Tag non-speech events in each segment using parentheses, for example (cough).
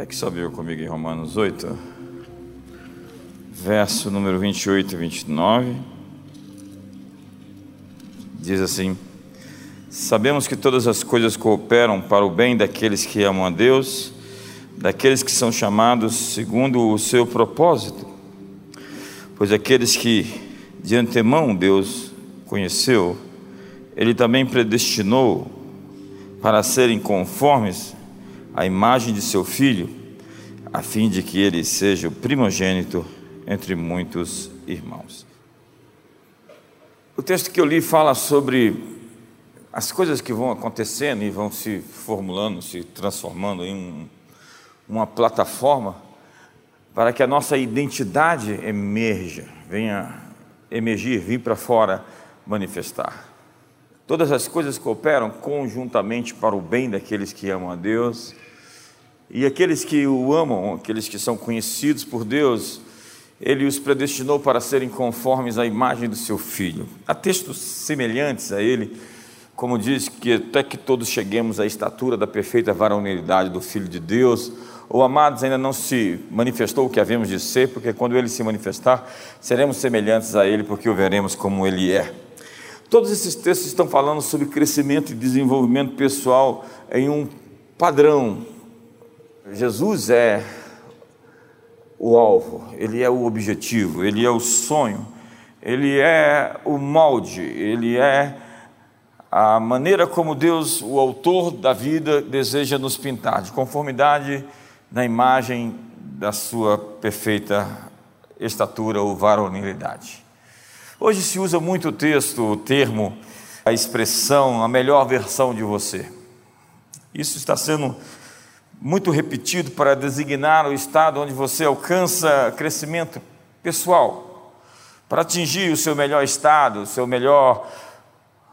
Pegue só abriu comigo em Romanos 8, verso número 28 e 29. Diz assim: Sabemos que todas as coisas cooperam para o bem daqueles que amam a Deus, daqueles que são chamados segundo o seu propósito. Pois aqueles que de antemão Deus conheceu, Ele também predestinou para serem conformes à imagem de seu Filho, a fim de que ele seja o primogênito entre muitos irmãos. O texto que eu li fala sobre as coisas que vão acontecendo e vão se formulando, se transformando em um, uma plataforma para que a nossa identidade emerja, venha emergir, vir para fora, manifestar. Todas as coisas cooperam conjuntamente para o bem daqueles que amam a Deus. E aqueles que o amam, aqueles que são conhecidos por Deus, ele os predestinou para serem conformes à imagem do seu filho. Há textos semelhantes a ele, como diz que até que todos cheguemos à estatura da perfeita varonilidade do filho de Deus, ou amados ainda não se manifestou o que havemos de ser, porque quando ele se manifestar, seremos semelhantes a ele, porque o veremos como ele é. Todos esses textos estão falando sobre crescimento e desenvolvimento pessoal em um padrão. Jesus é o alvo, ele é o objetivo, ele é o sonho, ele é o molde, ele é a maneira como Deus, o autor da vida, deseja nos pintar, de conformidade na imagem da sua perfeita estatura ou varonilidade. Hoje se usa muito o texto, o termo, a expressão, a melhor versão de você. Isso está sendo muito repetido para designar o estado onde você alcança crescimento pessoal, para atingir o seu melhor estado, o seu melhor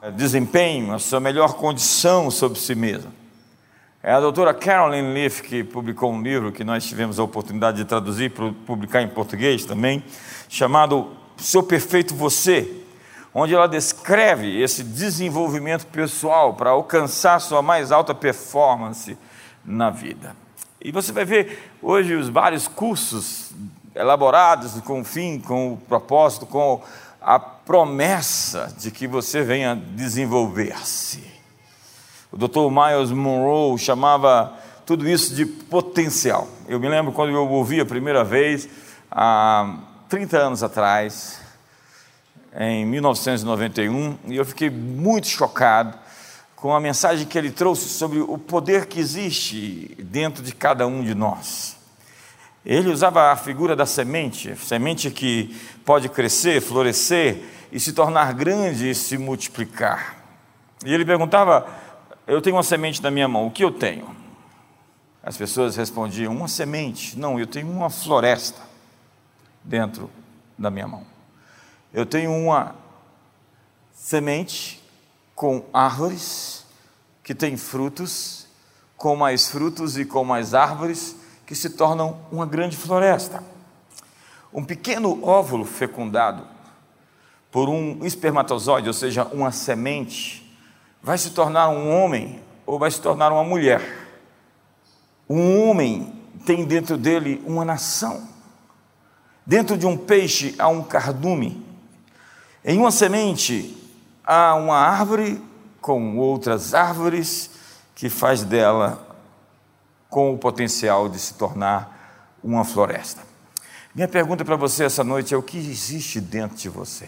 eh, desempenho, a sua melhor condição sobre si mesmo. É a doutora Carolyn Leaf que publicou um livro que nós tivemos a oportunidade de traduzir para publicar em português também, chamado Seu Perfeito Você, onde ela descreve esse desenvolvimento pessoal para alcançar sua mais alta performance na vida. E você vai ver hoje os vários cursos elaborados com o fim, com o propósito, com a promessa de que você venha desenvolver-se. O Dr. Miles Monroe chamava tudo isso de potencial. Eu me lembro quando eu ouvi a primeira vez, há 30 anos atrás, em 1991, e eu fiquei muito chocado com a mensagem que ele trouxe sobre o poder que existe dentro de cada um de nós. Ele usava a figura da semente, semente que pode crescer, florescer e se tornar grande e se multiplicar. E ele perguntava: Eu tenho uma semente na minha mão, o que eu tenho? As pessoas respondiam: Uma semente. Não, eu tenho uma floresta dentro da minha mão. Eu tenho uma semente com árvores que têm frutos, com mais frutos e com mais árvores, que se tornam uma grande floresta. Um pequeno óvulo fecundado por um espermatozoide, ou seja, uma semente, vai se tornar um homem ou vai se tornar uma mulher. Um homem tem dentro dele uma nação. Dentro de um peixe há um cardume. Em uma semente há uma árvore com outras árvores que faz dela com o potencial de se tornar uma floresta. Minha pergunta para você essa noite é: o que existe dentro de você?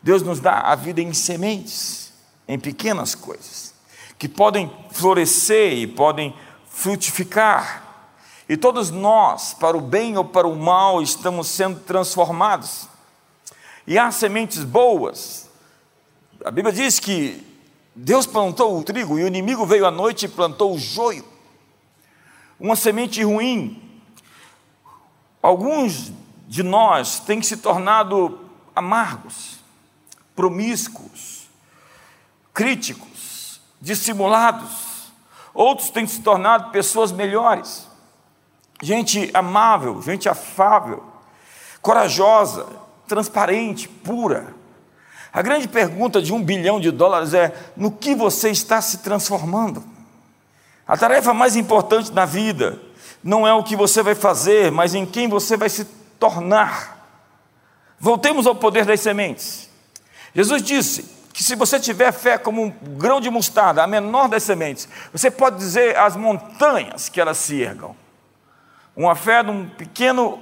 Deus nos dá a vida em sementes, em pequenas coisas, que podem florescer e podem frutificar. E todos nós, para o bem ou para o mal, estamos sendo transformados. E há sementes boas. A Bíblia diz que Deus plantou o trigo e o inimigo veio à noite e plantou o joio. Uma semente ruim. Alguns de nós têm se tornado amargos, promíscuos, críticos, dissimulados. Outros têm se tornado pessoas melhores, gente amável, gente afável, corajosa, transparente, pura. A grande pergunta de um bilhão de dólares é: no que você está se transformando? A tarefa mais importante na vida não é o que você vai fazer, mas em quem você vai se tornar. Voltemos ao poder das sementes. Jesus disse que se você tiver fé como um grão de mostarda, a menor das sementes, você pode dizer às montanhas que elas se ergam. Uma fé de um pequeno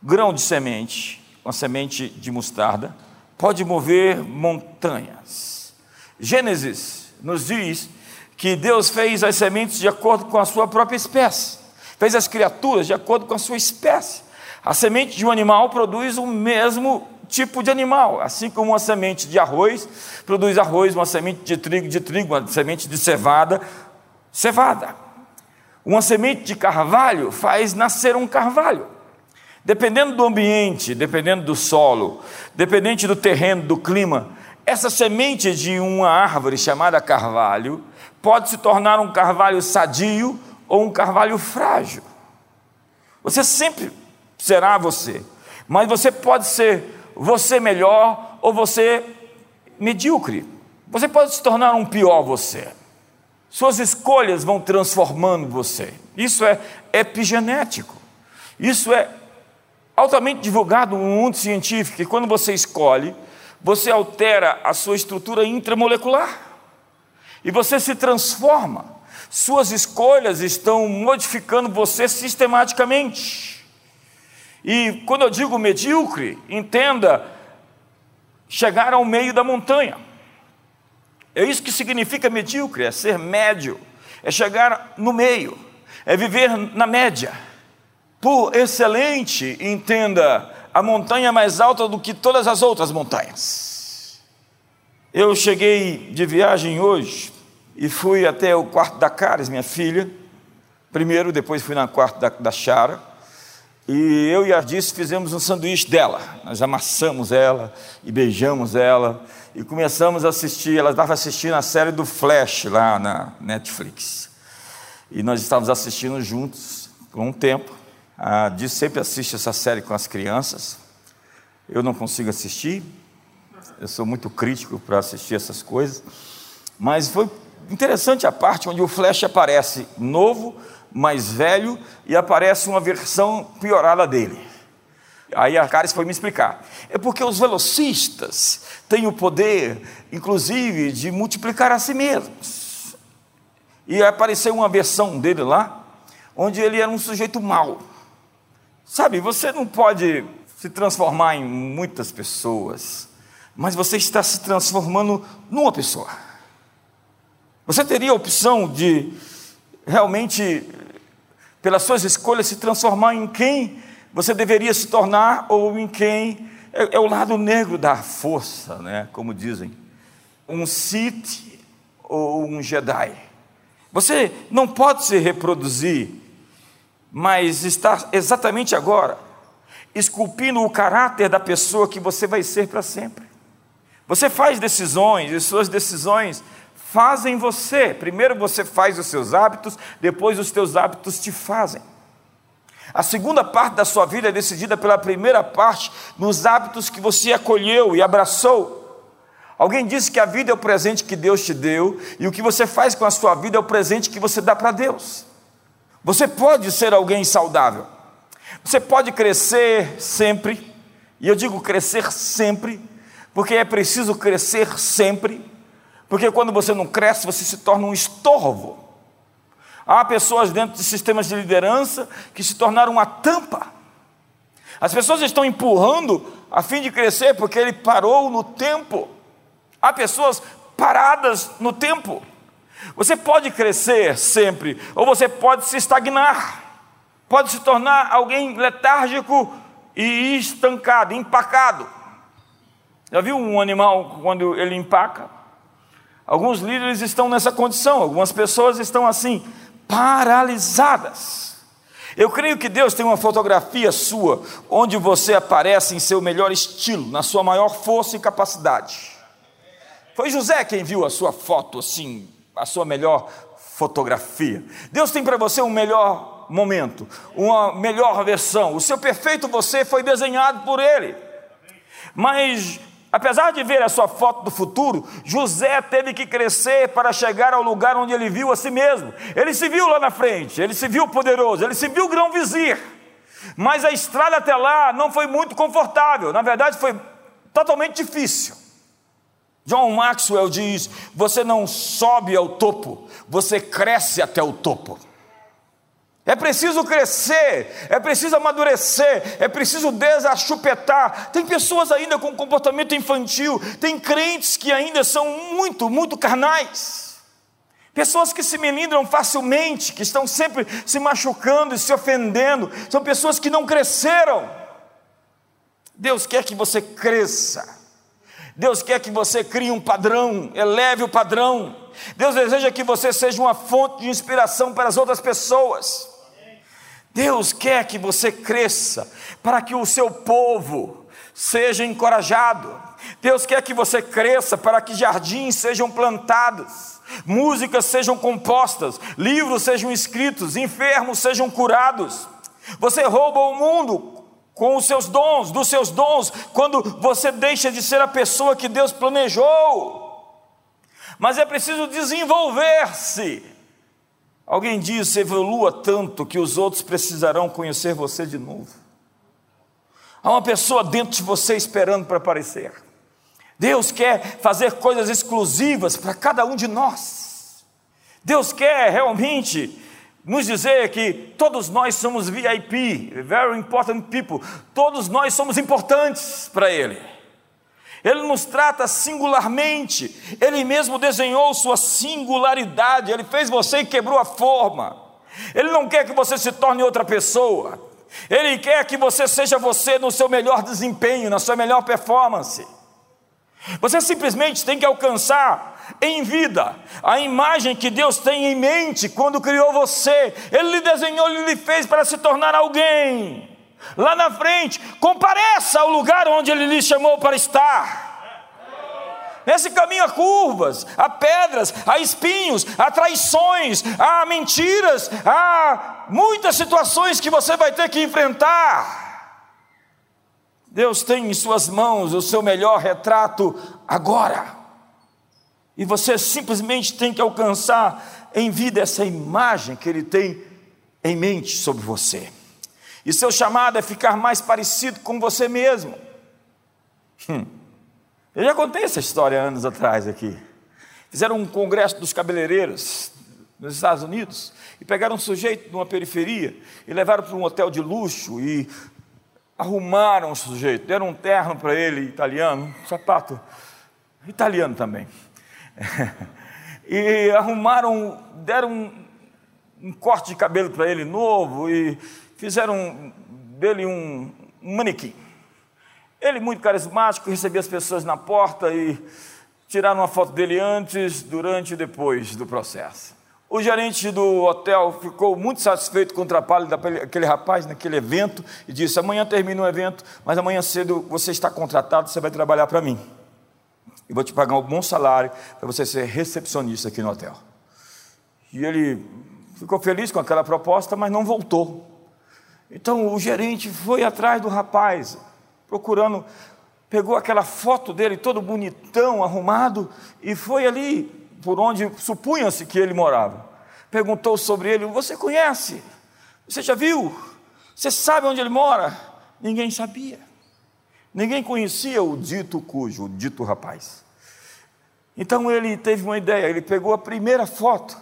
grão de semente, uma semente de mostarda, pode mover montanhas. Gênesis nos diz que Deus fez as sementes de acordo com a sua própria espécie, fez as criaturas de acordo com a sua espécie. A semente de um animal produz o mesmo tipo de animal, assim como uma semente de arroz produz arroz, uma semente de trigo de trigo, uma semente de cevada, cevada. Uma semente de carvalho faz nascer um carvalho. Dependendo do ambiente, dependendo do solo, dependente do terreno, do clima, essa semente de uma árvore chamada carvalho pode se tornar um carvalho sadio ou um carvalho frágil. Você sempre será você, mas você pode ser você melhor ou você medíocre. Você pode se tornar um pior você. Suas escolhas vão transformando você. Isso é epigenético. Isso é altamente divulgado no mundo científico. E quando você escolhe, você altera a sua estrutura intramolecular. E você se transforma. Suas escolhas estão modificando você sistematicamente. E quando eu digo medíocre, entenda chegar ao meio da montanha. É isso que significa medíocre, é ser médio, é chegar no meio, é viver na média. Por excelente, entenda, a montanha mais alta do que todas as outras montanhas. Eu cheguei de viagem hoje e fui até o quarto da Caris, minha filha. Primeiro, depois fui no quarto da, da Chara. E eu e a Ardice fizemos um sanduíche dela. Nós amassamos ela e beijamos ela e começamos a assistir. Ela estava assistindo a série do Flash lá na Netflix. E nós estávamos assistindo juntos por um tempo. A Diz sempre assiste essa série com as crianças. Eu não consigo assistir. Eu sou muito crítico para assistir essas coisas. Mas foi interessante a parte onde o Flash aparece novo, mais velho, e aparece uma versão piorada dele. Aí a Caris foi me explicar. É porque os velocistas têm o poder, inclusive, de multiplicar a si mesmos. E apareceu uma versão dele lá, onde ele era um sujeito mau. Sabe, você não pode se transformar em muitas pessoas, mas você está se transformando numa pessoa. Você teria a opção de realmente, pelas suas escolhas, se transformar em quem você deveria se tornar ou em quem é, é o lado negro da força, né? como dizem. Um Sith ou um Jedi. Você não pode se reproduzir, mas está exatamente agora esculpindo o caráter da pessoa que você vai ser para sempre. Você faz decisões e suas decisões fazem você. Primeiro você faz os seus hábitos, depois os teus hábitos te fazem. A segunda parte da sua vida é decidida pela primeira parte, nos hábitos que você acolheu e abraçou. Alguém disse que a vida é o presente que Deus te deu, e o que você faz com a sua vida é o presente que você dá para Deus. Você pode ser alguém saudável, você pode crescer sempre, e eu digo crescer sempre, porque é preciso crescer sempre, porque quando você não cresce, você se torna um estorvo. Há pessoas dentro de sistemas de liderança que se tornaram uma tampa. As pessoas estão empurrando a fim de crescer porque ele parou no tempo. Há pessoas paradas no tempo. Você pode crescer sempre, ou você pode se estagnar, pode se tornar alguém letárgico e estancado, empacado. Já viu um animal quando ele empaca? Alguns líderes estão nessa condição, algumas pessoas estão assim, paralisadas. Eu creio que Deus tem uma fotografia sua, onde você aparece em seu melhor estilo, na sua maior força e capacidade. Foi José quem viu a sua foto assim, a sua melhor fotografia. Deus tem para você um melhor momento, uma melhor versão. O seu perfeito você foi desenhado por Ele. Mas apesar de ver a sua foto do futuro, José teve que crescer para chegar ao lugar onde ele viu a si mesmo. Ele se viu lá na frente, ele se viu poderoso, ele se viu grão-vizir. Mas a estrada até lá não foi muito confortável, na verdade foi totalmente difícil. John Maxwell diz: você não sobe ao topo, você cresce até o topo. É preciso crescer, é preciso amadurecer, é preciso desachupetar. Tem pessoas ainda com comportamento infantil, tem crentes que ainda são muito, muito carnais. Pessoas que se melindram facilmente, que estão sempre se machucando e se ofendendo, são pessoas que não cresceram. Deus quer que você cresça. Deus quer que você crie um padrão, eleve o padrão. Deus deseja que você seja uma fonte de inspiração para as outras pessoas. Deus quer que você cresça, para que o seu povo seja encorajado. Deus quer que você cresça, para que jardins sejam plantados, músicas sejam compostas, livros sejam escritos, enfermos sejam curados. Você rouba o mundo com os seus dons, dos seus dons, quando você deixa de ser a pessoa que Deus planejou. Mas é preciso desenvolver-se Alguém disse: evolua tanto que os outros precisarão conhecer você de novo. Há uma pessoa dentro de você esperando para aparecer. Deus quer fazer coisas exclusivas para cada um de nós. Deus quer realmente nos dizer que todos nós somos VIP, very important people, todos nós somos importantes para Ele. Ele nos trata singularmente, Ele mesmo desenhou sua singularidade, Ele fez você e quebrou a forma. Ele não quer que você se torne outra pessoa, Ele quer que você seja você no seu melhor desempenho, na sua melhor performance. Você simplesmente tem que alcançar em vida a imagem que Deus tem em mente quando criou você. Ele lhe desenhou, Ele lhe fez para se tornar alguém lá na frente, compareça ao lugar onde Ele lhe chamou para estar. Nesse caminho há curvas, há pedras, há espinhos, há traições, há mentiras, há muitas situações que você vai ter que enfrentar. Deus tem em Suas mãos o seu melhor retrato agora, e você simplesmente tem que alcançar em vida essa imagem que Ele tem em mente sobre você. E seu chamado é ficar mais parecido com você mesmo. Hum. Eu já contei essa história anos atrás aqui. Fizeram um congresso dos cabeleireiros nos Estados Unidos e pegaram um sujeito de uma periferia e levaram para um hotel de luxo e arrumaram o sujeito, deram um terno para ele italiano, um sapato italiano também. (laughs) e arrumaram, deram um, um corte de cabelo para ele novo e fizeram dele um, um manequim. Ele, muito carismático, recebia as pessoas na porta e tiraram uma foto dele antes, durante e depois do processo. O gerente do hotel ficou muito satisfeito com o trabalho daquele rapaz naquele evento e disse: Amanhã termina o evento, mas amanhã cedo você está contratado, você vai trabalhar para mim. E vou te pagar um bom salário para você ser recepcionista aqui no hotel. E ele ficou feliz com aquela proposta, mas não voltou. Então o gerente foi atrás do rapaz, procurando, pegou aquela foto dele todo bonitão, arrumado, e foi ali por onde supunha-se que ele morava. Perguntou sobre ele: Você conhece? Você já viu? Você sabe onde ele mora? Ninguém sabia. Ninguém conhecia o dito cujo, o dito rapaz. Então ele teve uma ideia, ele pegou a primeira foto,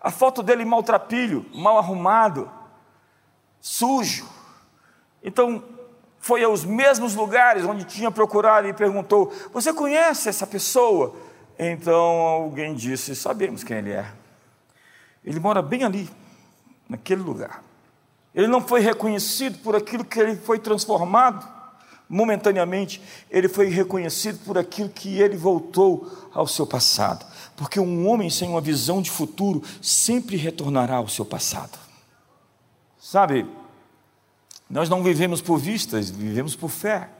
a foto dele maltrapilho, mal arrumado, sujo. Então, foi aos mesmos lugares onde tinha procurado e perguntou: Você conhece essa pessoa? Então alguém disse: Sabemos quem ele é. Ele mora bem ali, naquele lugar. Ele não foi reconhecido por aquilo que ele foi transformado momentaneamente, ele foi reconhecido por aquilo que ele voltou ao seu passado. Porque um homem sem uma visão de futuro sempre retornará ao seu passado. Sabe, nós não vivemos por vistas, vivemos por fé.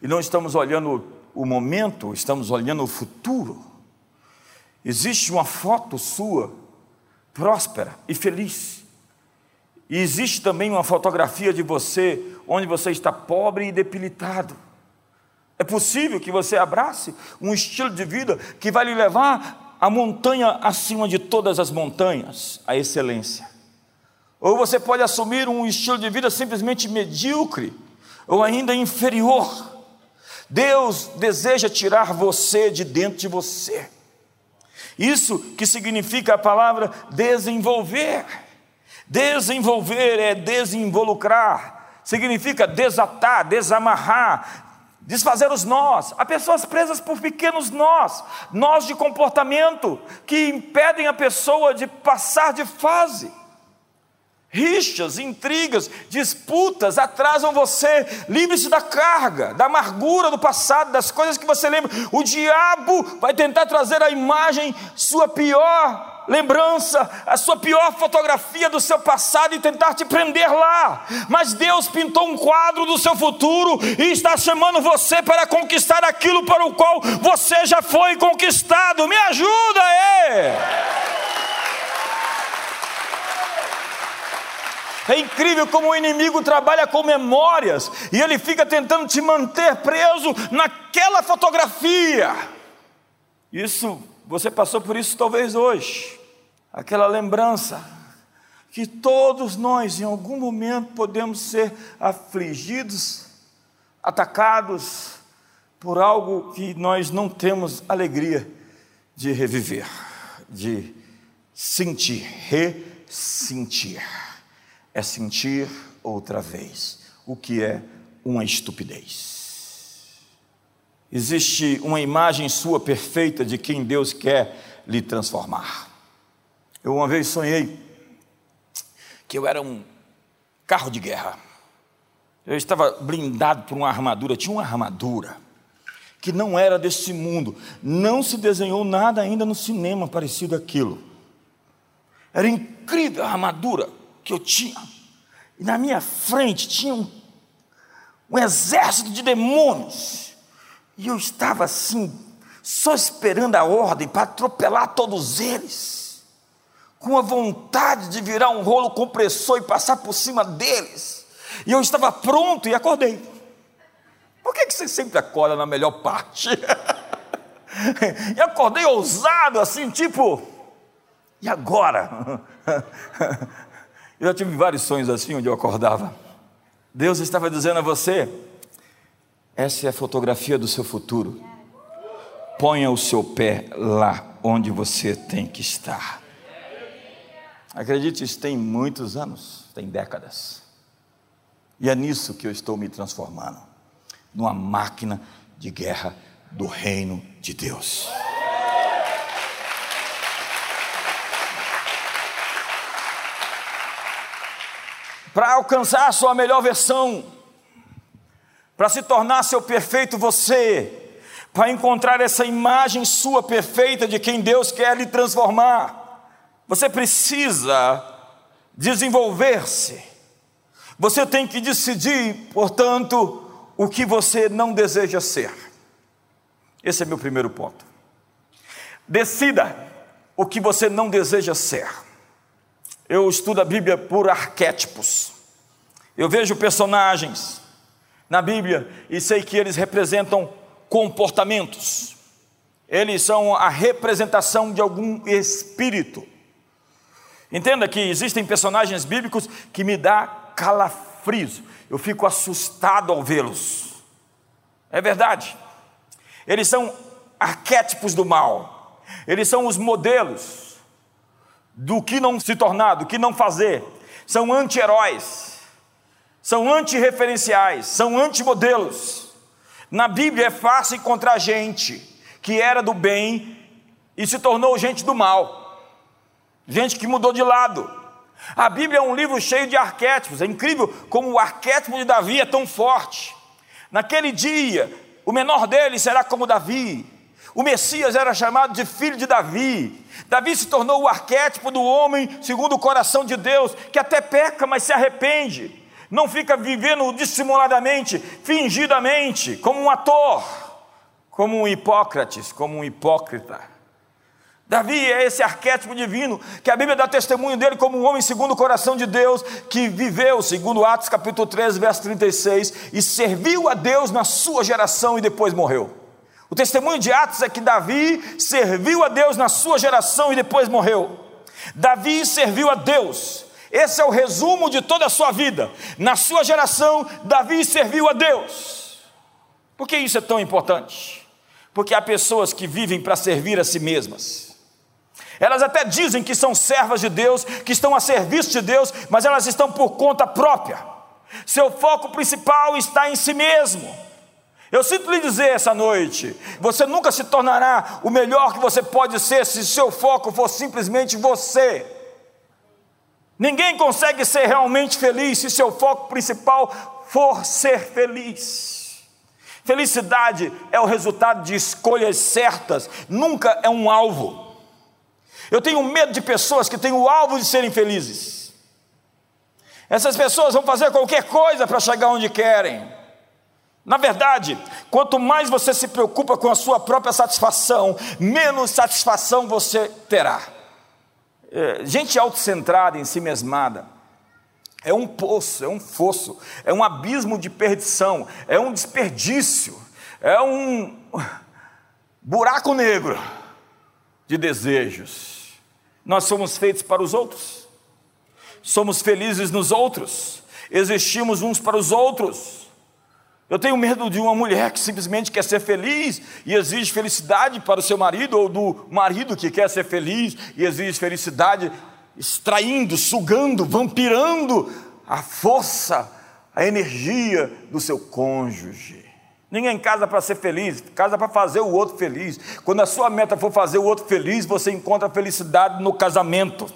E não estamos olhando o momento, estamos olhando o futuro. Existe uma foto sua, próspera e feliz. E existe também uma fotografia de você, onde você está pobre e debilitado. É possível que você abrace um estilo de vida que vai lhe levar à montanha acima de todas as montanhas, a excelência. Ou você pode assumir um estilo de vida simplesmente medíocre ou ainda inferior. Deus deseja tirar você de dentro de você. Isso que significa a palavra desenvolver. Desenvolver é desinvolucrar, significa desatar, desamarrar, desfazer os nós. Há pessoas presas por pequenos nós, nós de comportamento, que impedem a pessoa de passar de fase. Rixas, intrigas, disputas atrasam você. Livre-se da carga, da amargura do passado, das coisas que você lembra. O diabo vai tentar trazer a imagem, sua pior lembrança, a sua pior fotografia do seu passado e tentar te prender lá. Mas Deus pintou um quadro do seu futuro e está chamando você para conquistar aquilo para o qual você já foi conquistado. Me ajuda aí! É incrível como o inimigo trabalha com memórias e ele fica tentando te manter preso naquela fotografia. Isso, você passou por isso talvez hoje. Aquela lembrança que todos nós em algum momento podemos ser afligidos, atacados por algo que nós não temos alegria de reviver, de sentir, ressentir é sentir outra vez o que é uma estupidez. Existe uma imagem sua perfeita de quem Deus quer lhe transformar. Eu uma vez sonhei que eu era um carro de guerra. Eu estava blindado por uma armadura, tinha uma armadura que não era desse mundo. Não se desenhou nada ainda no cinema parecido aquilo. Era incrível a armadura que eu tinha. E na minha frente tinha um, um exército de demônios. E eu estava assim, só esperando a ordem para atropelar todos eles, com a vontade de virar um rolo compressor e passar por cima deles. E eu estava pronto e acordei. Por que, que você sempre acorda na melhor parte? (laughs) e acordei ousado, assim, tipo, e agora? (laughs) Eu já tive vários sonhos assim, onde eu acordava. Deus estava dizendo a você: essa é a fotografia do seu futuro. Ponha o seu pé lá onde você tem que estar. Acredite, isso tem muitos anos, tem décadas. E é nisso que eu estou me transformando numa máquina de guerra do reino de Deus. Para alcançar sua melhor versão, para se tornar seu perfeito você, para encontrar essa imagem sua perfeita de quem Deus quer lhe transformar. Você precisa desenvolver-se. Você tem que decidir, portanto, o que você não deseja ser. Esse é meu primeiro ponto. Decida o que você não deseja ser. Eu estudo a Bíblia por arquétipos. Eu vejo personagens na Bíblia e sei que eles representam comportamentos. Eles são a representação de algum espírito. Entenda que existem personagens bíblicos que me dá calafrios. Eu fico assustado ao vê-los. É verdade. Eles são arquétipos do mal. Eles são os modelos do que não se tornar, do que não fazer. São anti-heróis, são anti-referenciais, são anti-modelos. Na Bíblia é fácil encontrar gente que era do bem e se tornou gente do mal, gente que mudou de lado. A Bíblia é um livro cheio de arquétipos, é incrível como o arquétipo de Davi é tão forte. Naquele dia, o menor deles será como Davi, o Messias era chamado de filho de Davi. Davi se tornou o arquétipo do homem segundo o coração de Deus, que até peca, mas se arrepende. Não fica vivendo dissimuladamente, fingidamente, como um ator, como um Hipócrates, como um hipócrita. Davi é esse arquétipo divino, que a Bíblia dá testemunho dele como um homem segundo o coração de Deus, que viveu, segundo Atos capítulo 13, verso 36, e serviu a Deus na sua geração e depois morreu. O testemunho de Atos é que Davi serviu a Deus na sua geração e depois morreu. Davi serviu a Deus. Esse é o resumo de toda a sua vida. Na sua geração, Davi serviu a Deus. Por que isso é tão importante? Porque há pessoas que vivem para servir a si mesmas. Elas até dizem que são servas de Deus, que estão a serviço de Deus, mas elas estão por conta própria. Seu foco principal está em si mesmo. Eu sinto lhe dizer essa noite: você nunca se tornará o melhor que você pode ser se seu foco for simplesmente você. Ninguém consegue ser realmente feliz se seu foco principal for ser feliz. Felicidade é o resultado de escolhas certas, nunca é um alvo. Eu tenho medo de pessoas que têm o alvo de serem felizes. Essas pessoas vão fazer qualquer coisa para chegar onde querem. Na verdade, quanto mais você se preocupa com a sua própria satisfação, menos satisfação você terá. É, gente autocentrada, em si mesmada, é um poço, é um fosso, é um abismo de perdição, é um desperdício, é um buraco negro de desejos. Nós somos feitos para os outros, somos felizes nos outros, existimos uns para os outros. Eu tenho medo de uma mulher que simplesmente quer ser feliz e exige felicidade para o seu marido, ou do marido que quer ser feliz e exige felicidade, extraindo, sugando, vampirando a força, a energia do seu cônjuge. Ninguém casa para ser feliz, casa para fazer o outro feliz. Quando a sua meta for fazer o outro feliz, você encontra felicidade no casamento.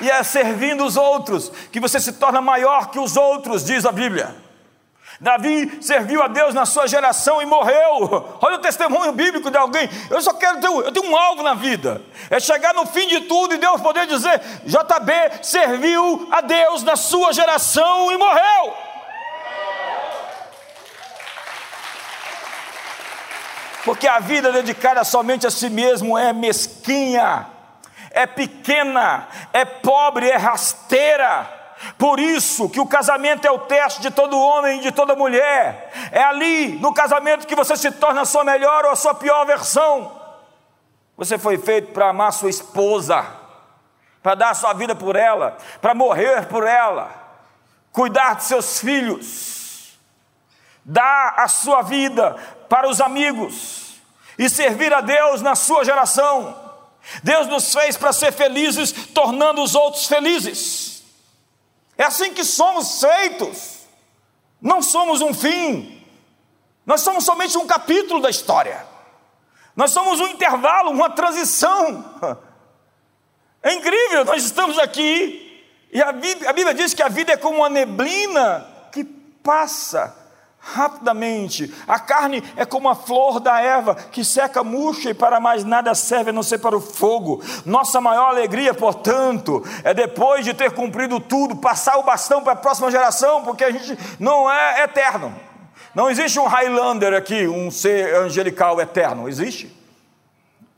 E é servindo os outros que você se torna maior que os outros, diz a Bíblia. Davi serviu a Deus na sua geração e morreu. Olha o testemunho bíblico de alguém. Eu só quero ter, eu tenho um alvo na vida. É chegar no fim de tudo e Deus poder dizer: JB serviu a Deus na sua geração e morreu. Porque a vida dedicada somente a si mesmo é mesquinha, é pequena, é pobre, é rasteira. Por isso que o casamento é o teste de todo homem e de toda mulher. É ali, no casamento, que você se torna a sua melhor ou a sua pior versão. Você foi feito para amar sua esposa, para dar a sua vida por ela, para morrer por ela, cuidar de seus filhos, dar a sua vida para os amigos e servir a Deus na sua geração. Deus nos fez para ser felizes, tornando os outros felizes. É assim que somos feitos. Não somos um fim. Nós somos somente um capítulo da história. Nós somos um intervalo, uma transição. (laughs) É incrível, nós estamos aqui e a Bíblia, a Bíblia diz que a vida é como uma neblina que passa rapidamente. A carne é como a flor da erva que seca, murcha e para mais nada serve a não ser para o fogo. Nossa maior alegria, portanto, é depois de ter cumprido tudo, passar o bastão para a próxima geração, porque a gente não é eterno. Não existe um Highlander aqui, um ser angelical eterno. Existe?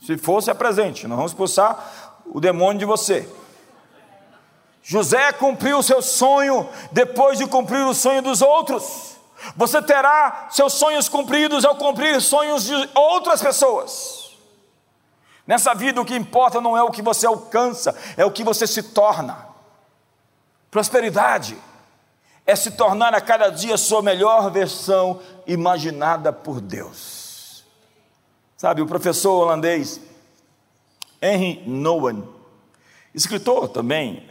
Se fosse, é presente. Nós vamos expulsar o demônio de você. José cumpriu o seu sonho depois de cumprir o sonho dos outros. Você terá seus sonhos cumpridos ao cumprir sonhos de outras pessoas. Nessa vida, o que importa não é o que você alcança, é o que você se torna. Prosperidade é se tornar a cada dia sua melhor versão imaginada por Deus. Sabe, o professor holandês Henry Nouwen, escritor também,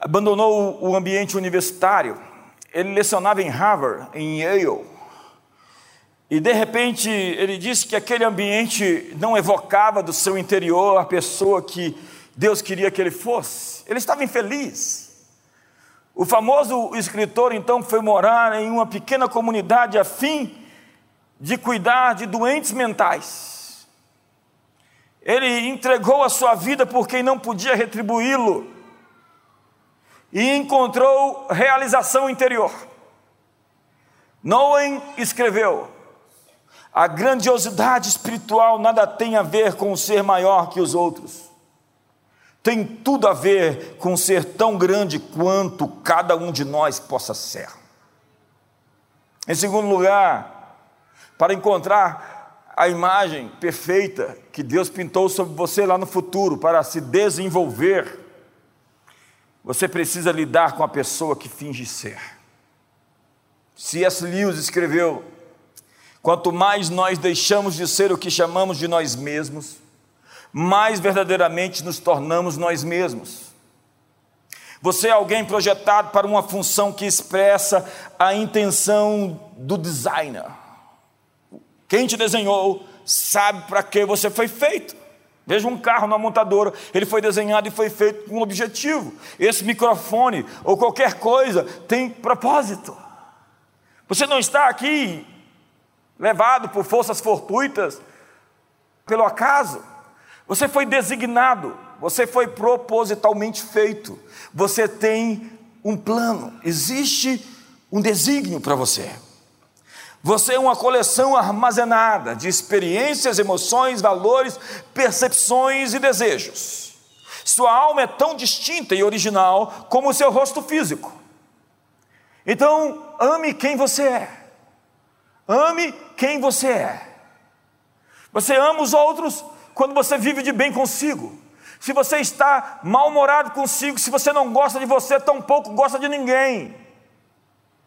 abandonou o ambiente universitário ele lecionava em Harvard, em Yale, e de repente ele disse que aquele ambiente não evocava do seu interior a pessoa que Deus queria que ele fosse. Ele estava infeliz. O famoso escritor então foi morar em uma pequena comunidade a fim de cuidar de doentes mentais. Ele entregou a sua vida por quem não podia retribuí-lo e encontrou realização interior. Noem escreveu: a grandiosidade espiritual nada tem a ver com ser maior que os outros. Tem tudo a ver com ser tão grande quanto cada um de nós possa ser. Em segundo lugar, para encontrar a imagem perfeita que Deus pintou sobre você lá no futuro, para se desenvolver, você precisa lidar com a pessoa que finge ser. C.S. Lewis escreveu: Quanto mais nós deixamos de ser o que chamamos de nós mesmos, mais verdadeiramente nos tornamos nós mesmos. Você é alguém projetado para uma função que expressa a intenção do designer. Quem te desenhou sabe para que você foi feito. Veja um carro na montadora, ele foi desenhado e foi feito com um objetivo. Esse microfone ou qualquer coisa tem propósito. Você não está aqui levado por forças fortuitas, pelo acaso. Você foi designado, você foi propositalmente feito. Você tem um plano, existe um desígnio para você. Você é uma coleção armazenada de experiências, emoções, valores, percepções e desejos. Sua alma é tão distinta e original como o seu rosto físico. Então, ame quem você é. Ame quem você é. Você ama os outros quando você vive de bem consigo. Se você está mal-humorado consigo, se você não gosta de você, tampouco gosta de ninguém.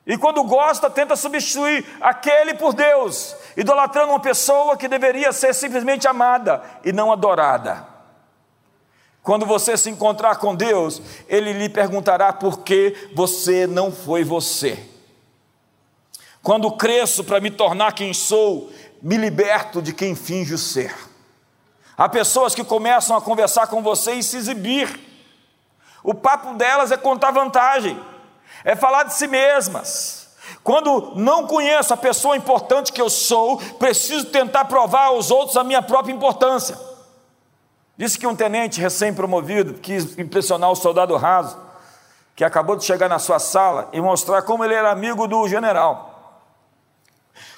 E quando gosta, tenta substituir aquele por Deus, idolatrando uma pessoa que deveria ser simplesmente amada e não adorada. Quando você se encontrar com Deus, Ele lhe perguntará por que você não foi você. Quando cresço para me tornar quem sou, me liberto de quem finjo ser. Há pessoas que começam a conversar com você e se exibir. O papo delas é contar vantagem, é falar de si mesmas. Quando não conheço a pessoa importante que eu sou, preciso tentar provar aos outros a minha própria importância. Disse que um tenente recém-promovido quis impressionar o soldado raso, que acabou de chegar na sua sala, e mostrar como ele era amigo do general.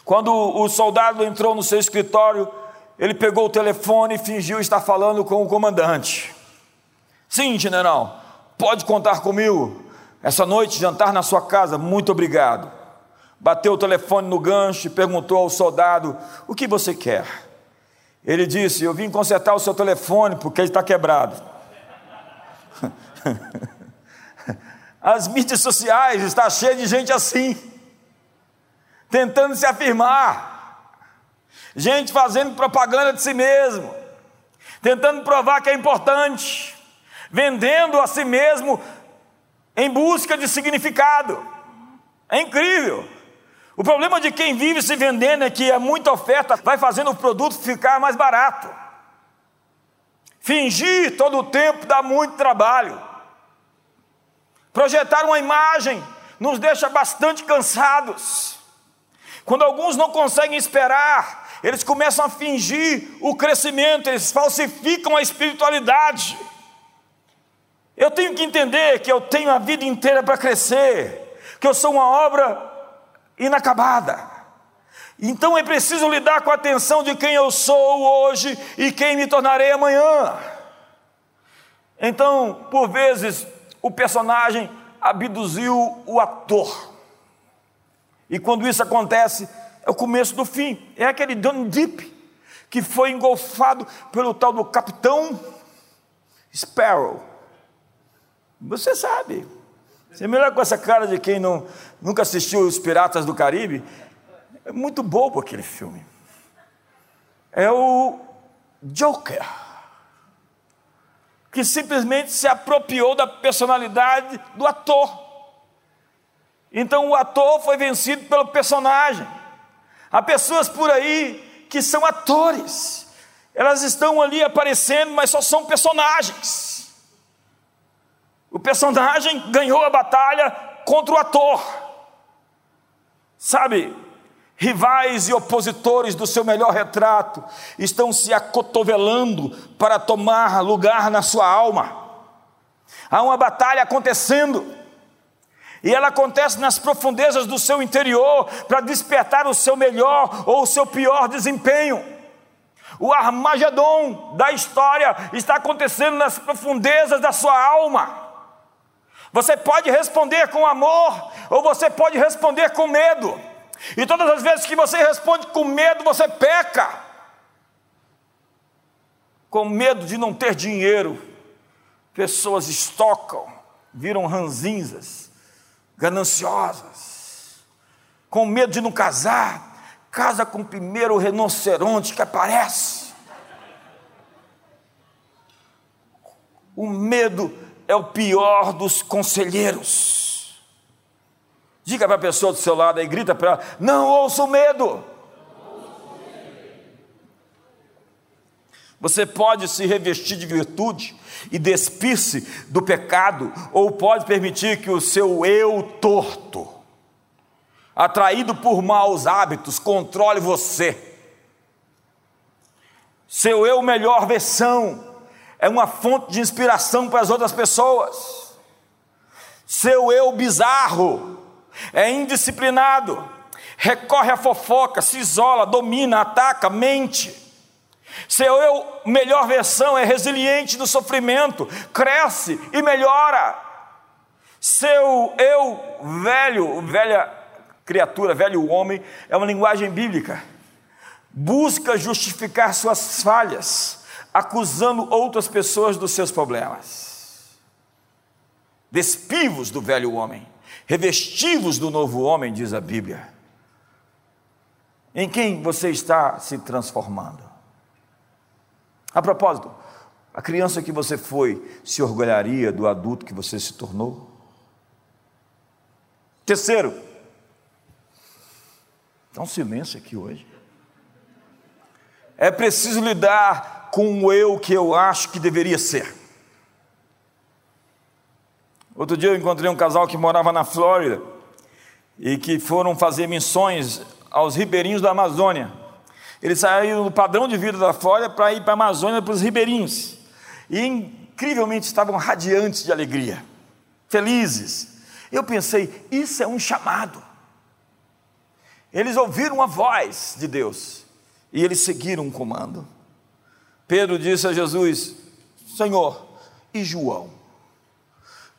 Quando o soldado entrou no seu escritório, ele pegou o telefone e fingiu estar falando com o comandante. Sim, general, pode contar comigo. Essa noite, jantar na sua casa, muito obrigado. Bateu o telefone no gancho e perguntou ao soldado: O que você quer? Ele disse: Eu vim consertar o seu telefone porque ele está quebrado. (laughs) As mídias sociais estão cheias de gente assim tentando se afirmar, gente fazendo propaganda de si mesmo, tentando provar que é importante, vendendo a si mesmo em busca de significado. É incrível. O problema de quem vive se vendendo é que é muita oferta, vai fazendo o produto ficar mais barato. Fingir todo o tempo dá muito trabalho. Projetar uma imagem nos deixa bastante cansados. Quando alguns não conseguem esperar, eles começam a fingir o crescimento, eles falsificam a espiritualidade. Eu tenho que entender que eu tenho a vida inteira para crescer, que eu sou uma obra inacabada. Então é preciso lidar com a atenção de quem eu sou hoje e quem me tornarei amanhã. Então, por vezes, o personagem abduziu o ator. E quando isso acontece, é o começo do fim. É aquele John Deep que foi engolfado pelo tal do capitão Sparrow. Você sabe. Você é melhor com essa cara de quem não, nunca assistiu Os Piratas do Caribe. É muito bobo aquele filme. É o Joker, que simplesmente se apropriou da personalidade do ator. Então o ator foi vencido pelo personagem. Há pessoas por aí que são atores, elas estão ali aparecendo, mas só são personagens. O personagem ganhou a batalha contra o ator. Sabe, rivais e opositores do seu melhor retrato estão se acotovelando para tomar lugar na sua alma. Há uma batalha acontecendo. E ela acontece nas profundezas do seu interior para despertar o seu melhor ou o seu pior desempenho. O Armagedon da história está acontecendo nas profundezas da sua alma. Você pode responder com amor ou você pode responder com medo. E todas as vezes que você responde com medo, você peca. Com medo de não ter dinheiro, pessoas estocam, viram ranzinzas, gananciosas. Com medo de não casar, casa com o primeiro rinoceronte que aparece. O medo é o pior dos conselheiros. Diga para a pessoa do seu lado aí, grita para ela: não ouça o medo. Você pode se revestir de virtude e despir-se do pecado, ou pode permitir que o seu eu torto, atraído por maus hábitos, controle você. Seu eu melhor versão é uma fonte de inspiração para as outras pessoas. Seu eu bizarro é indisciplinado, recorre à fofoca, se isola, domina, ataca, mente. Seu eu melhor versão é resiliente no sofrimento, cresce e melhora. Seu eu velho, velha criatura, velho homem, é uma linguagem bíblica. Busca justificar suas falhas, acusando outras pessoas dos seus problemas. Despivos do velho homem, revestivos do novo homem, diz a Bíblia. Em quem você está se transformando? A propósito, a criança que você foi se orgulharia do adulto que você se tornou? Terceiro, está um silêncio aqui hoje. É preciso lidar com o eu que eu acho que deveria ser. Outro dia eu encontrei um casal que morava na Flórida e que foram fazer missões aos ribeirinhos da Amazônia. Eles saíram do padrão de vida da Flórida para ir para a Amazônia para os ribeirinhos. E incrivelmente estavam radiantes de alegria, felizes. Eu pensei, isso é um chamado. Eles ouviram a voz de Deus e eles seguiram um comando. Pedro disse a Jesus: Senhor, e João?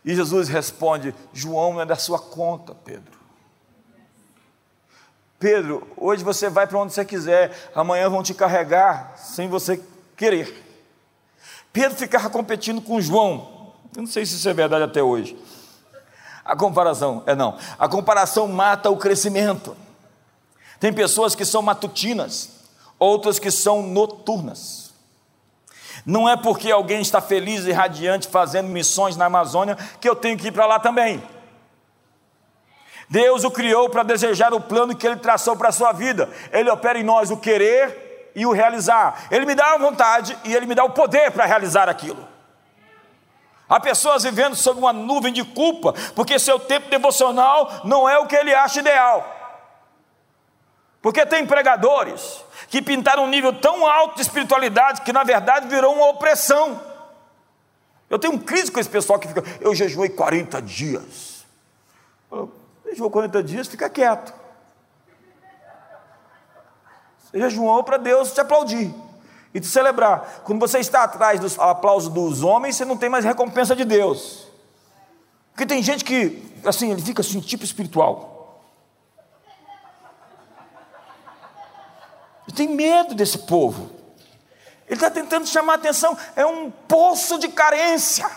E Jesus responde: João é da sua conta, Pedro. Pedro, hoje você vai para onde você quiser, amanhã vão te carregar sem você querer. Pedro ficava competindo com João. Eu não sei se isso é verdade até hoje. A comparação, é não. A comparação mata o crescimento. Tem pessoas que são matutinas, outras que são noturnas. Não é porque alguém está feliz e radiante fazendo missões na Amazônia que eu tenho que ir para lá também. Deus o criou para desejar o plano que Ele traçou para a sua vida. Ele opera em nós o querer e o realizar. Ele me dá a vontade e Ele me dá o poder para realizar aquilo. Há pessoas vivendo sob uma nuvem de culpa, porque seu tempo devocional não é o que ele acha ideal. Porque tem pregadores que pintaram um nível tão alto de espiritualidade que na verdade virou uma opressão. Eu tenho um crise com esse pessoal que fica, eu jejuei 40 dias. jejuou 40 dias, fica quieto. Você jejuou para Deus te aplaudir e te celebrar. Quando você está atrás dos aplausos dos homens, você não tem mais recompensa de Deus. Porque tem gente que, assim, ele fica assim, tipo espiritual. Tenho medo desse povo. Ele está tentando chamar atenção, é um poço de carência.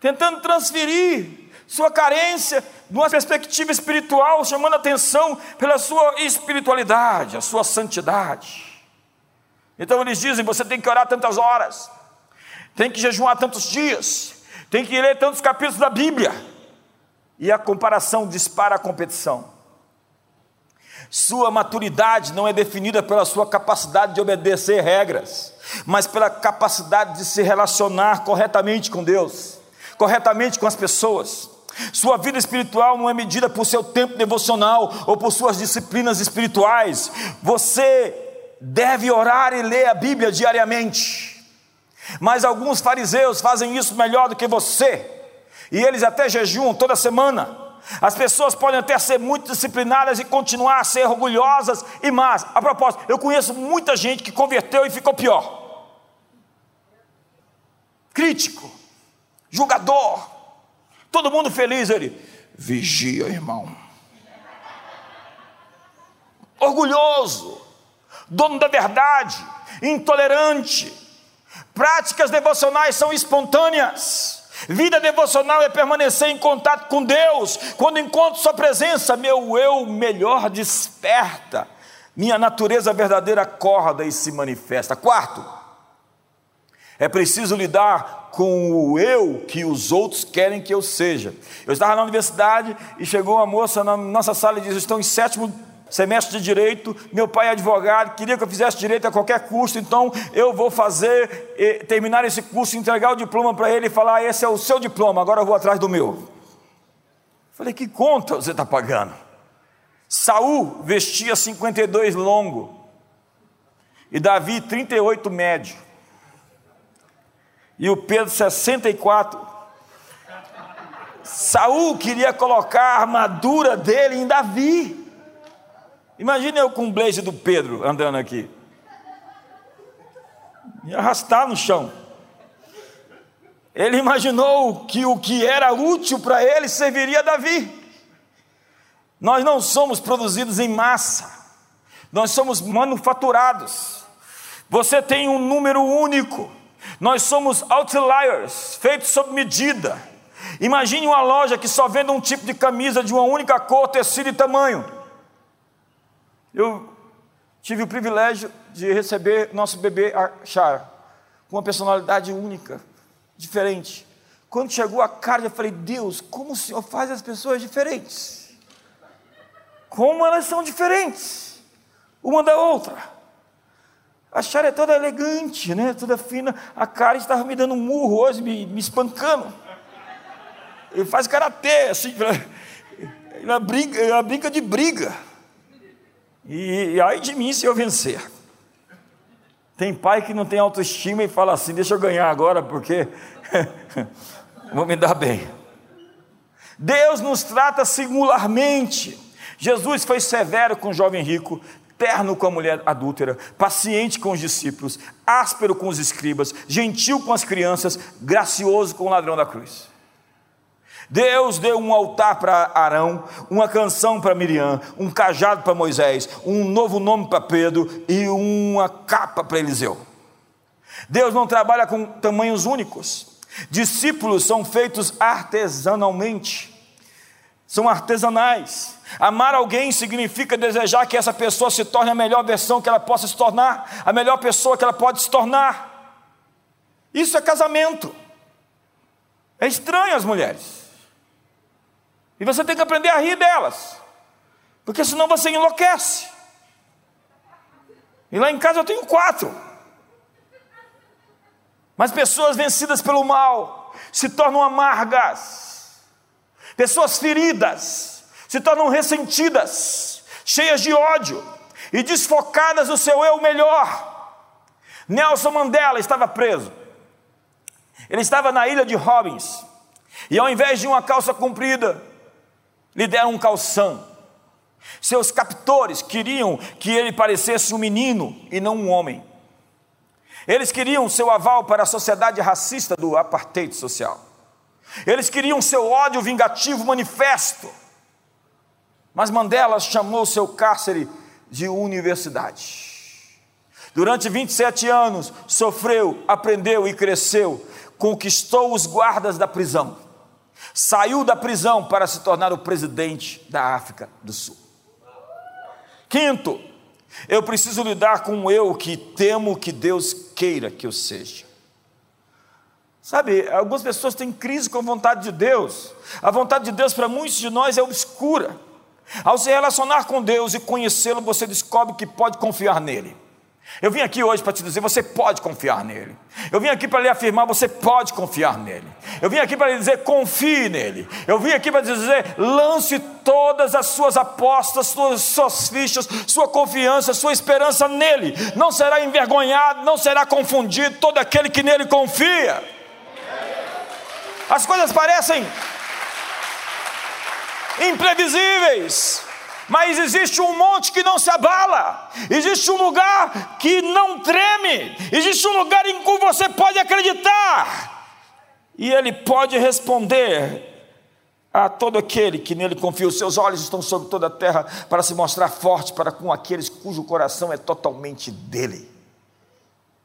Tentando transferir sua carência numa perspectiva espiritual, chamando atenção pela sua espiritualidade, a sua santidade. Então eles dizem: você tem que orar tantas horas, tem que jejuar tantos dias, tem que ler tantos capítulos da Bíblia. E a comparação dispara a competição. Sua maturidade não é definida pela sua capacidade de obedecer regras, mas pela capacidade de se relacionar corretamente com Deus, corretamente com as pessoas. Sua vida espiritual não é medida por seu tempo devocional ou por suas disciplinas espirituais. Você deve orar e ler a Bíblia diariamente. Mas alguns fariseus fazem isso melhor do que você. E eles até jejuam toda semana. As pessoas podem até ser muito disciplinadas e continuar a ser orgulhosas e más. A propósito, eu conheço muita gente que converteu e ficou pior. Crítico, julgador, todo mundo feliz. Ele, vigia, irmão. Orgulhoso, dono da verdade, intolerante. Práticas devocionais são espontâneas. Vida devocional é permanecer em contato com Deus. Quando encontro Sua presença, meu eu melhor desperta, minha natureza verdadeira acorda e se manifesta. Quarto, é preciso lidar com o eu que os outros querem que eu seja. Eu estava na universidade e chegou uma moça na nossa sala e disse: Estão em sétimo semestre de direito, meu pai é advogado, queria que eu fizesse direito a qualquer custo, então eu vou fazer, eh, terminar esse curso, entregar o diploma para ele e falar: esse é o seu diploma, agora eu vou atrás do meu. Falei: que conta você está pagando? Saul vestia 52 longo e Davi 38 médio. E o Pedro 64. Saul queria colocar a armadura dele em Davi. Imagine eu com o blaze do Pedro andando aqui. Me arrastar no chão. Ele imaginou que o que era útil para ele serviria a Davi. Nós não somos produzidos em massa, nós somos manufaturados. Você tem um número único, nós somos outliers, feitos sob medida. Imagine uma loja que só vende um tipo de camisa de uma única cor, tecido e tamanho. Eu tive o privilégio de receber nosso bebê Char, com uma personalidade única, diferente. Quando chegou a cara, eu falei: Deus, como o Senhor faz as pessoas diferentes? Como elas são diferentes, uma da outra. A Char é toda elegante, né? toda fina. A cara estava me dando um murro hoje, me, me espancando. Ele faz karatê, assim, ela brinca, ela brinca de briga. E, e ai de mim se eu vencer. Tem pai que não tem autoestima e fala assim: deixa eu ganhar agora, porque (laughs) vou me dar bem. Deus nos trata singularmente. Jesus foi severo com o jovem rico, terno com a mulher adúltera, paciente com os discípulos, áspero com os escribas, gentil com as crianças, gracioso com o ladrão da cruz. Deus deu um altar para Arão, uma canção para Miriam, um cajado para Moisés, um novo nome para Pedro e uma capa para Eliseu. Deus não trabalha com tamanhos únicos. Discípulos são feitos artesanalmente, são artesanais. Amar alguém significa desejar que essa pessoa se torne a melhor versão que ela possa se tornar, a melhor pessoa que ela pode se tornar. Isso é casamento. É estranho as mulheres. E você tem que aprender a rir delas, porque senão você enlouquece. E lá em casa eu tenho quatro. Mas pessoas vencidas pelo mal se tornam amargas, pessoas feridas se tornam ressentidas, cheias de ódio e desfocadas do seu eu melhor. Nelson Mandela estava preso, ele estava na ilha de Robbins, e ao invés de uma calça comprida, lhe deram um calção. Seus captores queriam que ele parecesse um menino e não um homem. Eles queriam seu aval para a sociedade racista do apartheid social. Eles queriam seu ódio vingativo manifesto. Mas Mandela chamou seu cárcere de universidade. Durante 27 anos, sofreu, aprendeu e cresceu, conquistou os guardas da prisão Saiu da prisão para se tornar o presidente da África do Sul. Quinto, eu preciso lidar com o eu que temo que Deus queira que eu seja. Sabe, algumas pessoas têm crise com a vontade de Deus. A vontade de Deus para muitos de nós é obscura. Ao se relacionar com Deus e conhecê-lo, você descobre que pode confiar nele. Eu vim aqui hoje para te dizer: você pode confiar nele. Eu vim aqui para lhe afirmar: você pode confiar nele. Eu vim aqui para lhe dizer: confie nele. Eu vim aqui para dizer: lance todas as suas apostas, suas, suas fichas, sua confiança, sua esperança nele. Não será envergonhado, não será confundido todo aquele que nele confia. As coisas parecem imprevisíveis. Mas existe um monte que não se abala, existe um lugar que não treme, existe um lugar em que você pode acreditar, e Ele pode responder a todo aquele que nele confia. Os seus olhos estão sobre toda a terra para se mostrar forte para com aqueles cujo coração é totalmente dele.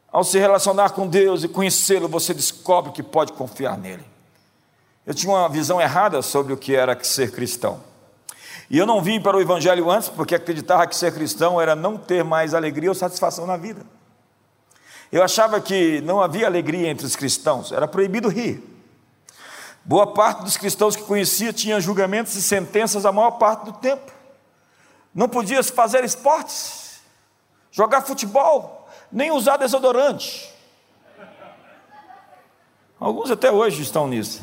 Ao se relacionar com Deus e conhecê-lo, você descobre que pode confiar nele. Eu tinha uma visão errada sobre o que era ser cristão. E eu não vim para o Evangelho antes, porque acreditava que ser cristão era não ter mais alegria ou satisfação na vida. Eu achava que não havia alegria entre os cristãos, era proibido rir. Boa parte dos cristãos que conhecia tinha julgamentos e sentenças a maior parte do tempo. Não podia fazer esportes, jogar futebol, nem usar desodorante. Alguns até hoje estão nisso.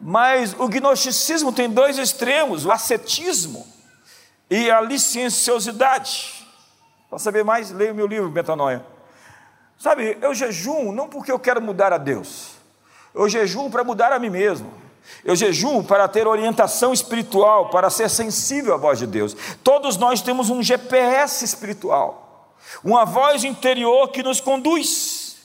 Mas o gnosticismo tem dois extremos: o ascetismo e a licenciosidade. Para saber mais, leia o meu livro, Metanoia. Sabe, eu jejum não porque eu quero mudar a Deus, eu jejum para mudar a mim mesmo. Eu jejum para ter orientação espiritual, para ser sensível à voz de Deus. Todos nós temos um GPS espiritual, uma voz interior que nos conduz.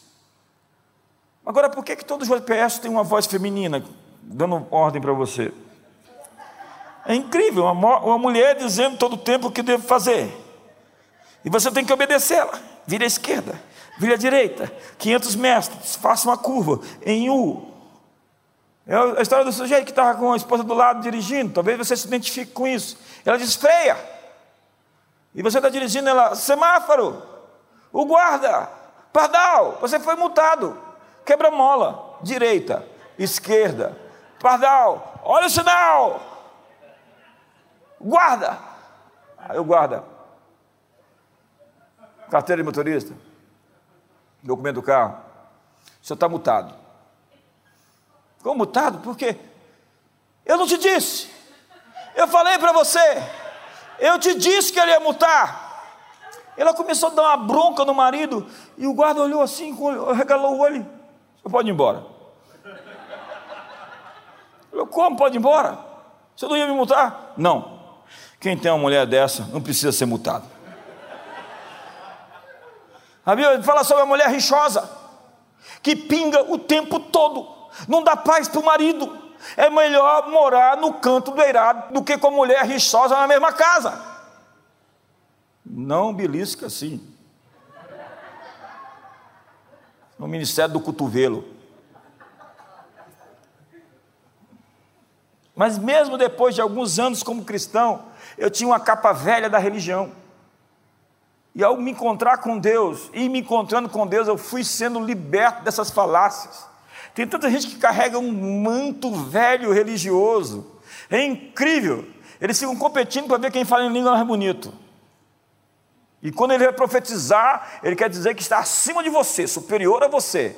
Agora, por que, que todo GPS tem uma voz feminina? Dando ordem para você. É incrível, uma, mulher dizendo todo o tempo o que deve fazer. E você tem que obedecê-la. Vira à esquerda, vira à direita, 500 metros, faça uma curva em U. É a história do sujeito que estava com a esposa do lado dirigindo, talvez você se identifique com isso. Ela diz: freia. E você está dirigindo, ela, semáforo, o guarda, pardal, você foi multado, quebra-mola, direita, esquerda, Pardal, olha o sinal. Guarda. Aí o guarda. Carteira de motorista. Documento do carro. O senhor está multado. Ficou multado? Por quê? Eu não te disse. Eu falei para você. Eu te disse que ele ia multar. Ela começou a dar uma bronca no marido. E o guarda olhou assim, regalou o olho. Você pode ir embora. Eu, como? Pode ir embora? Você não ia me multar? Não. Quem tem uma mulher dessa não precisa ser multado. A Bíblia fala sobre a mulher rixosa, que pinga o tempo todo, não dá paz para o marido. É melhor morar no canto do eirado do que com a mulher rixosa na mesma casa. Não belisca assim. No ministério do cotovelo. Mas mesmo depois de alguns anos como cristão, eu tinha uma capa velha da religião. E ao me encontrar com Deus, e me encontrando com Deus, eu fui sendo liberto dessas falácias. Tem tanta gente que carrega um manto velho religioso. É incrível. Eles ficam competindo para ver quem fala em língua mais bonito. E quando ele vai profetizar, ele quer dizer que está acima de você, superior a você.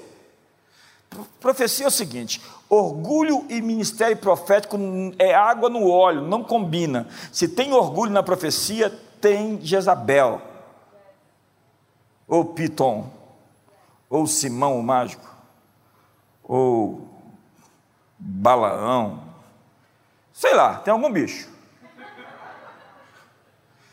Profecia é o seguinte: orgulho e ministério profético é água no óleo, não combina. Se tem orgulho na profecia, tem Jezabel, ou Piton, ou Simão o mágico, ou Balaão, sei lá, tem algum bicho.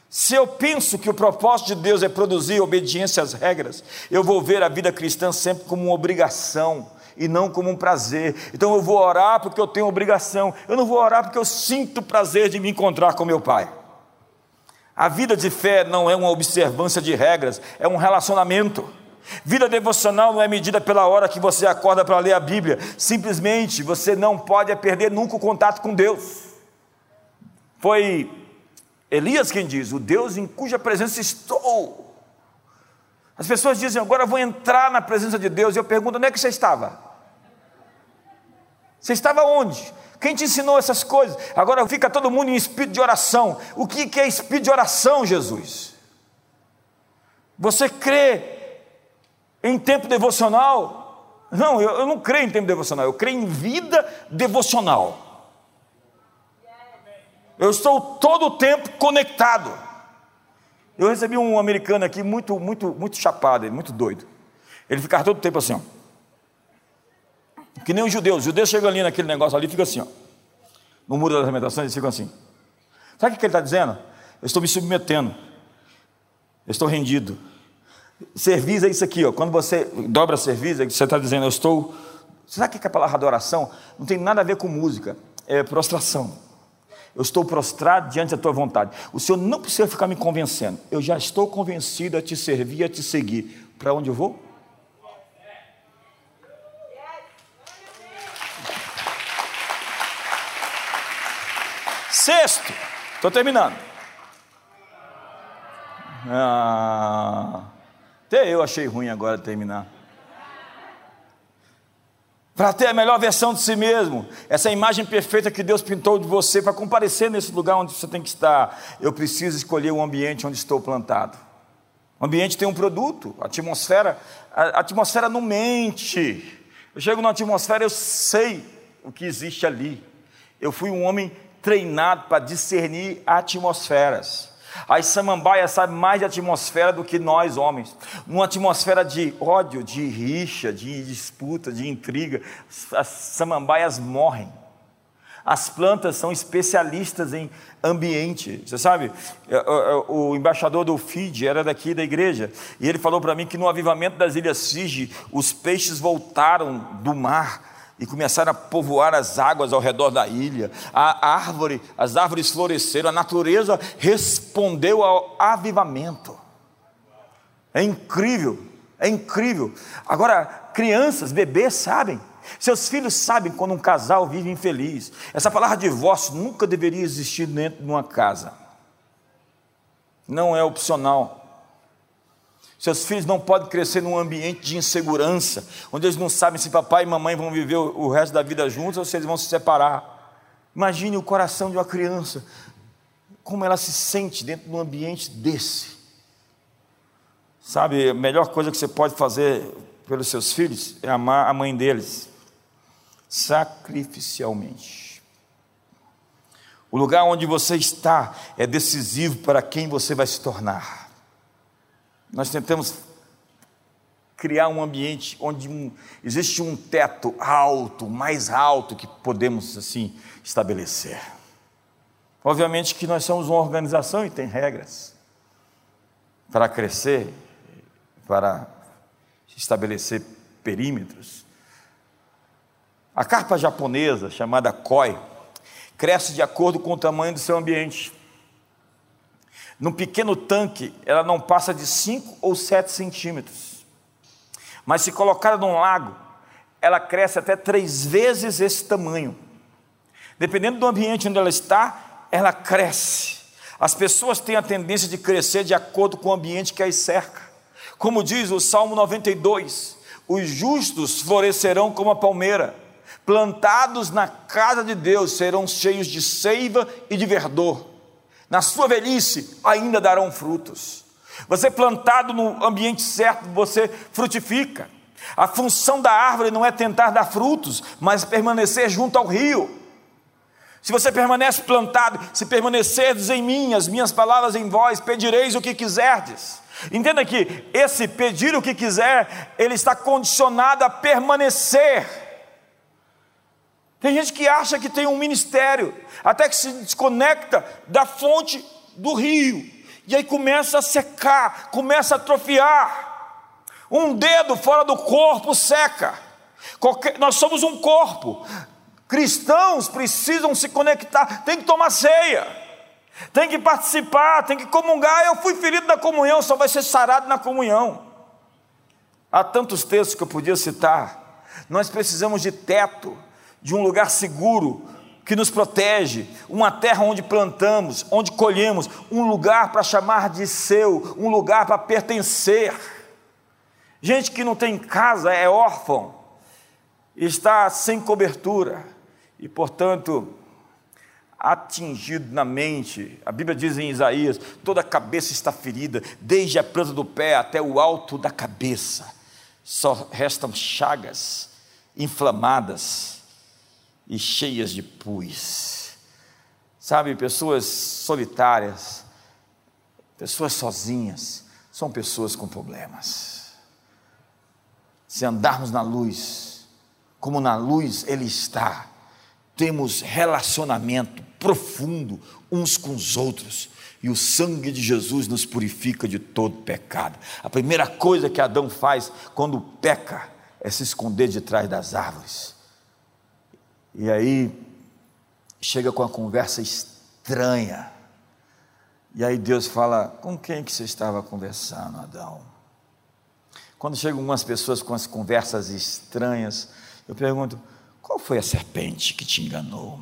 Se eu penso que o propósito de Deus é produzir obediência às regras, eu vou ver a vida cristã sempre como uma obrigação e não como um prazer. Então eu vou orar porque eu tenho obrigação, eu não vou orar porque eu sinto prazer de me encontrar com meu Pai. A vida de fé não é uma observância de regras, é um relacionamento. Vida devocional não é medida pela hora que você acorda para ler a Bíblia, simplesmente você não pode perder nunca o contato com Deus. Foi Elias quem diz: O Deus em cuja presença estou as pessoas dizem, agora vou entrar na presença de Deus, e eu pergunto, onde é que você estava? Você estava onde? Quem te ensinou essas coisas? Agora fica todo mundo em espírito de oração. O que é espírito de oração, Jesus? Você crê em tempo devocional? Não, eu não creio em tempo devocional, eu creio em vida devocional. Eu estou todo o tempo conectado. Eu recebi um americano aqui muito, muito, muito chapado, muito doido. Ele ficava todo o tempo assim, ó. Que nem os judeus. Os judeus chegam ali naquele negócio ali e ficam assim, ó. No muro das lamentações, eles ficam assim. Sabe o que ele está dizendo? Eu estou me submetendo. Eu estou rendido. Serviço é isso aqui, ó. Quando você dobra serviço, é você está dizendo, eu estou. Sabe o que é a palavra adoração? Não tem nada a ver com música, é prostração. Eu estou prostrado diante da tua vontade. O Senhor não precisa ficar me convencendo. Eu já estou convencido a te servir, a te seguir. Para onde eu vou? Sexto, estou terminando. Ah, até eu achei ruim agora terminar. Para ter a melhor versão de si mesmo, essa imagem perfeita que Deus pintou de você, para comparecer nesse lugar onde você tem que estar, eu preciso escolher o ambiente onde estou plantado. O ambiente tem um produto, a atmosfera, a atmosfera não mente. Eu chego na atmosfera, eu sei o que existe ali. Eu fui um homem treinado para discernir atmosferas. As samambaias sabem mais de atmosfera do que nós, homens. Numa atmosfera de ódio, de rixa, de disputa, de intriga, as samambaias morrem. As plantas são especialistas em ambiente. Você sabe, é, é, é, o embaixador do Fiji era daqui da igreja, e ele falou para mim que no avivamento das Ilhas Fiji, os peixes voltaram do mar e começaram a povoar as águas ao redor da ilha. A árvore, as árvores floresceram, a natureza respondeu ao avivamento. É incrível, é incrível. Agora, crianças, bebês sabem. Seus filhos sabem quando um casal vive infeliz. Essa palavra divórcio nunca deveria existir dentro de uma casa. Não é opcional. Seus filhos não podem crescer num ambiente de insegurança, onde eles não sabem se papai e mamãe vão viver o resto da vida juntos ou se eles vão se separar. Imagine o coração de uma criança, como ela se sente dentro de um ambiente desse. Sabe, a melhor coisa que você pode fazer pelos seus filhos é amar a mãe deles, sacrificialmente. O lugar onde você está é decisivo para quem você vai se tornar. Nós tentamos criar um ambiente onde um, existe um teto alto, mais alto que podemos assim estabelecer. Obviamente que nós somos uma organização e tem regras para crescer, para estabelecer perímetros. A carpa japonesa, chamada koi, cresce de acordo com o tamanho do seu ambiente. Num pequeno tanque, ela não passa de 5 ou 7 centímetros. Mas se colocada num lago, ela cresce até três vezes esse tamanho. Dependendo do ambiente onde ela está, ela cresce. As pessoas têm a tendência de crescer de acordo com o ambiente que as cerca. Como diz o Salmo 92, os justos florescerão como a palmeira, plantados na casa de Deus serão cheios de seiva e de verdor na sua velhice ainda darão frutos. Você plantado no ambiente certo, você frutifica. A função da árvore não é tentar dar frutos, mas permanecer junto ao rio. Se você permanece plantado, se permanecerdes em mim, as minhas palavras em vós, pedireis o que quiserdes. Entenda que esse pedir o que quiser, ele está condicionado a permanecer. Tem gente que acha que tem um ministério, até que se desconecta da fonte do rio, e aí começa a secar, começa a atrofiar. Um dedo fora do corpo seca. Qualquer, nós somos um corpo. Cristãos precisam se conectar, tem que tomar ceia, tem que participar, tem que comungar. Eu fui ferido na comunhão, só vai ser sarado na comunhão. Há tantos textos que eu podia citar. Nós precisamos de teto, de um lugar seguro que nos protege, uma terra onde plantamos, onde colhemos, um lugar para chamar de seu, um lugar para pertencer. Gente que não tem casa é órfão, está sem cobertura e, portanto, atingido na mente. A Bíblia diz em Isaías: toda a cabeça está ferida, desde a planta do pé até o alto da cabeça. Só restam chagas inflamadas e cheias de pus. Sabe, pessoas solitárias, pessoas sozinhas, são pessoas com problemas. Se andarmos na luz, como na luz Ele está, temos relacionamento profundo uns com os outros. E o sangue de Jesus nos purifica de todo pecado. A primeira coisa que Adão faz quando peca é se esconder de trás das árvores. E aí chega com a conversa estranha. E aí Deus fala: "Com quem que você estava conversando, Adão?" Quando chegam algumas pessoas com as conversas estranhas, eu pergunto: "Qual foi a serpente que te enganou?"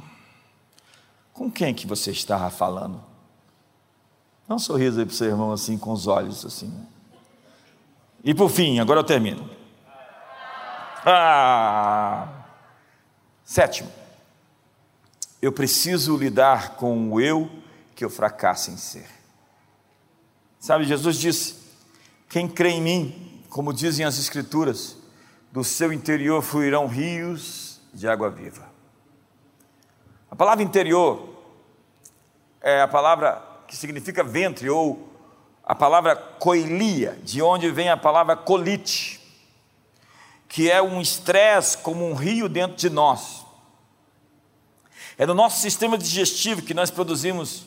Com quem que você estava falando? Dá um sorriso aí para o seu irmão, assim, com os olhos, assim. E por fim, agora eu termino. Ah! Sétimo, eu preciso lidar com o eu que eu fracasso em ser. Sabe, Jesus disse: quem crê em mim, como dizem as Escrituras, do seu interior fluirão rios de água viva. A palavra interior é a palavra que significa ventre, ou a palavra coilia, de onde vem a palavra colite, que é um estresse como um rio dentro de nós. É no nosso sistema digestivo que nós produzimos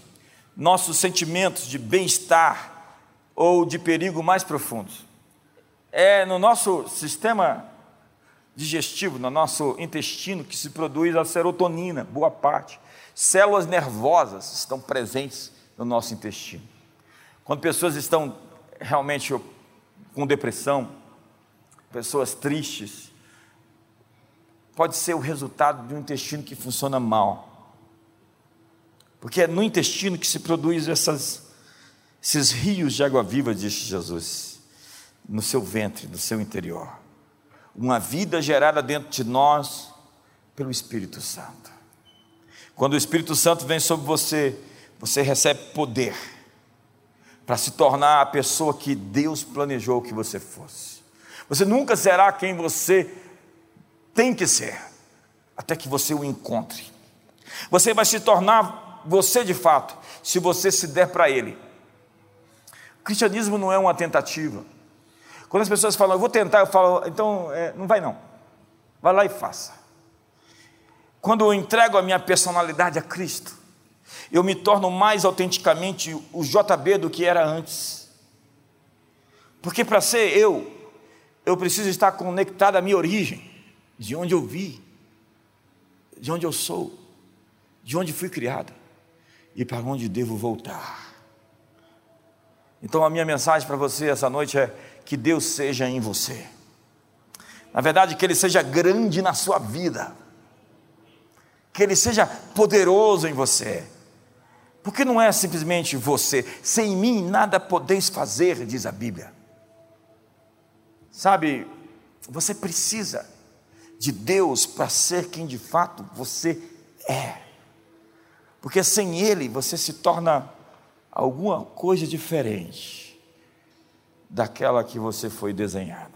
nossos sentimentos de bem-estar ou de perigo mais profundos. É no nosso sistema digestivo, no nosso intestino, que se produz a serotonina, boa parte. Células nervosas estão presentes no nosso intestino. Quando pessoas estão realmente com depressão, pessoas tristes, pode ser o resultado de um intestino que funciona mal. Porque é no intestino que se produz essas, esses rios de água viva, disse Jesus, no seu ventre, no seu interior uma vida gerada dentro de nós pelo Espírito Santo. Quando o Espírito Santo vem sobre você, você recebe poder para se tornar a pessoa que Deus planejou que você fosse. Você nunca será quem você tem que ser, até que você o encontre. Você vai se tornar você de fato, se você se der para Ele. O cristianismo não é uma tentativa. Quando as pessoas falam, eu vou tentar, eu falo, então é, não vai não. Vai lá e faça. Quando eu entrego a minha personalidade a Cristo, eu me torno mais autenticamente o JB do que era antes. Porque para ser eu, eu preciso estar conectado à minha origem, de onde eu vi, de onde eu sou, de onde fui criado e para onde devo voltar. Então a minha mensagem para você essa noite é: que Deus seja em você. Na verdade, que Ele seja grande na sua vida, que Ele seja poderoso em você, porque não é simplesmente você, sem mim nada podeis fazer, diz a Bíblia. Sabe, você precisa de Deus para ser quem de fato você é, porque sem Ele você se torna alguma coisa diferente daquela que você foi desenhado.